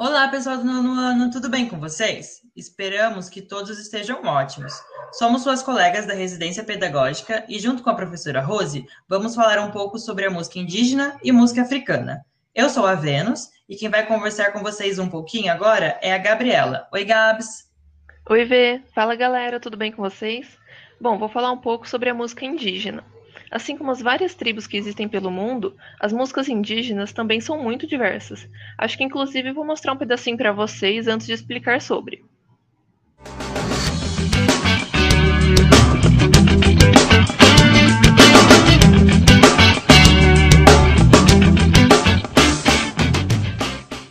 Olá, pessoal do nono ano, tudo bem com vocês? Esperamos que todos estejam ótimos. Somos suas colegas da residência pedagógica e, junto com a professora Rose, vamos falar um pouco sobre a música indígena e música africana. Eu sou a Vênus e quem vai conversar com vocês um pouquinho agora é a Gabriela. Oi, Gabs! Oi, Vê! Fala, galera, tudo bem com vocês? Bom, vou falar um pouco sobre a música indígena. Assim como as várias tribos que existem pelo mundo, as músicas indígenas também são muito diversas. Acho que inclusive vou mostrar um pedacinho para vocês antes de explicar sobre.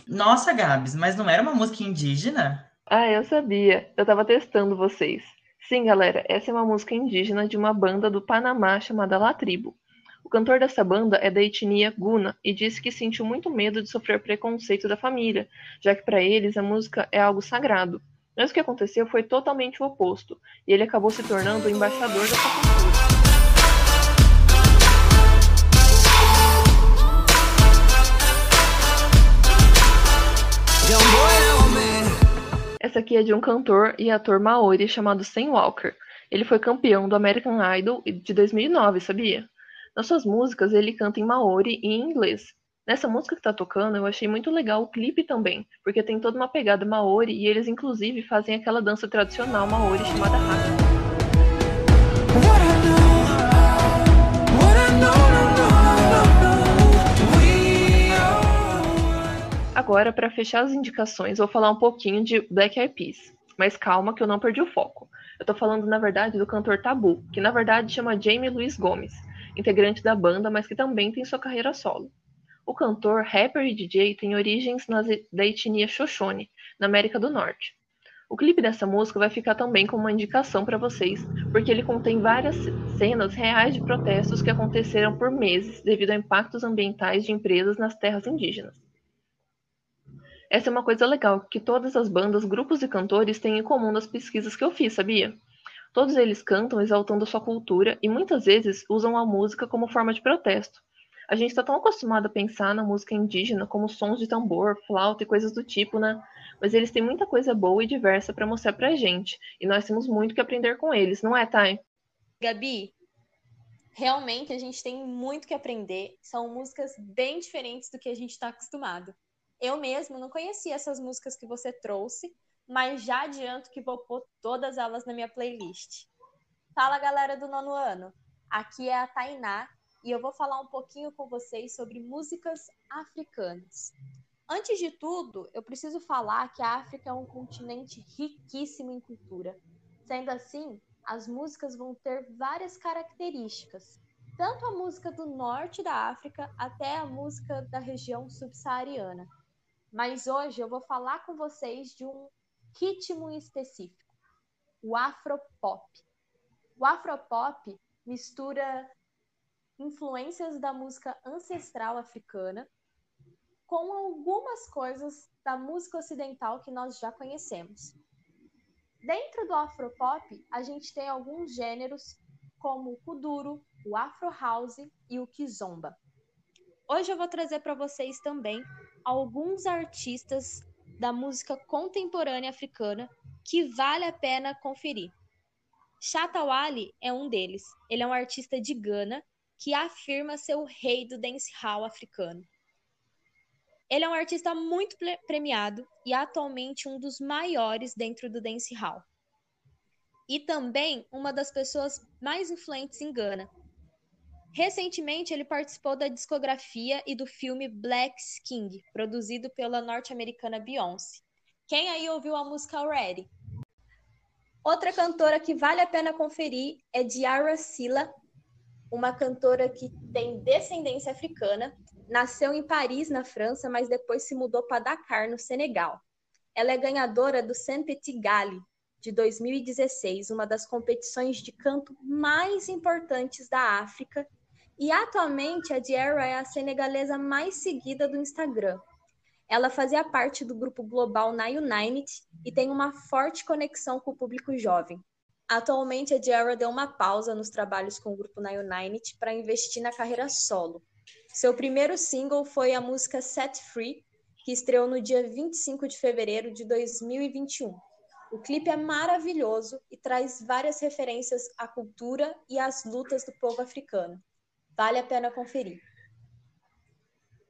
Nossa, Gabs, mas não era uma música indígena? Ah, eu sabia. Eu tava testando vocês. Sim, galera, essa é uma música indígena de uma banda do Panamá chamada La Tribo. O cantor dessa banda é da etnia Guna e disse que sentiu muito medo de sofrer preconceito da família, já que para eles a música é algo sagrado. Mas o que aconteceu foi totalmente o oposto, e ele acabou se tornando o embaixador dessa cultura. Essa aqui é de um cantor e ator maori chamado Sam Walker. Ele foi campeão do American Idol de 2009, sabia? Nas suas músicas, ele canta em maori e em inglês. Nessa música que tá tocando, eu achei muito legal o clipe também, porque tem toda uma pegada maori e eles inclusive fazem aquela dança tradicional maori chamada haka. Agora, para fechar as indicações, vou falar um pouquinho de Black Eyed Peas. Mas calma que eu não perdi o foco. Eu tô falando, na verdade, do cantor Tabu, que na verdade chama Jamie Luiz Gomes, integrante da banda, mas que também tem sua carreira solo. O cantor, rapper e DJ tem origens nas, da etnia Xoxone, na América do Norte. O clipe dessa música vai ficar também como uma indicação para vocês, porque ele contém várias cenas reais de protestos que aconteceram por meses devido a impactos ambientais de empresas nas terras indígenas. Essa é uma coisa legal que todas as bandas, grupos e cantores têm em comum nas pesquisas que eu fiz, sabia? Todos eles cantam exaltando sua cultura e muitas vezes usam a música como forma de protesto. A gente está tão acostumado a pensar na música indígena como sons de tambor, flauta e coisas do tipo, né? Mas eles têm muita coisa boa e diversa para mostrar pra gente, e nós temos muito que aprender com eles, não é, Thay? Gabi, realmente a gente tem muito que aprender. São músicas bem diferentes do que a gente está acostumado. Eu mesmo não conhecia essas músicas que você trouxe, mas já adianto que vou pôr todas elas na minha playlist. Fala galera do nono ano, aqui é a Tainá e eu vou falar um pouquinho com vocês sobre músicas africanas. Antes de tudo, eu preciso falar que a África é um continente riquíssimo em cultura. Sendo assim, as músicas vão ter várias características, tanto a música do norte da África até a música da região subsaariana mas hoje eu vou falar com vocês de um ritmo específico, o afropop. O afropop mistura influências da música ancestral africana com algumas coisas da música ocidental que nós já conhecemos. Dentro do afropop, a gente tem alguns gêneros como o kuduro, o afro house e o kizomba. Hoje eu vou trazer para vocês também alguns artistas da música contemporânea africana que vale a pena conferir. Shatta Wali é um deles. Ele é um artista de Gana que afirma ser o rei do dancehall africano. Ele é um artista muito premiado e atualmente um dos maiores dentro do dancehall. E também uma das pessoas mais influentes em Gana, Recentemente, ele participou da discografia e do filme Black King, produzido pela norte-americana Beyoncé. Quem aí ouviu a música Already? Outra cantora que vale a pena conferir é Diarra Silla, uma cantora que tem descendência africana, nasceu em Paris, na França, mas depois se mudou para Dakar, no Senegal. Ela é ganhadora do Saint Petit Galley de 2016, uma das competições de canto mais importantes da África e atualmente a Diarra é a senegalesa mais seguida do Instagram. Ela fazia parte do grupo global Na United e tem uma forte conexão com o público jovem. Atualmente, a Diarra deu uma pausa nos trabalhos com o grupo Na United para investir na carreira solo. Seu primeiro single foi a música Set Free, que estreou no dia 25 de fevereiro de 2021. O clipe é maravilhoso e traz várias referências à cultura e às lutas do povo africano. Vale a pena conferir.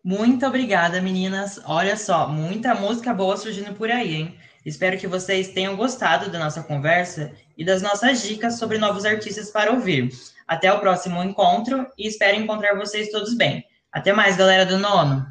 Muito obrigada, meninas. Olha só, muita música boa surgindo por aí, hein? Espero que vocês tenham gostado da nossa conversa e das nossas dicas sobre novos artistas para ouvir. Até o próximo encontro e espero encontrar vocês todos bem. Até mais, galera do nono!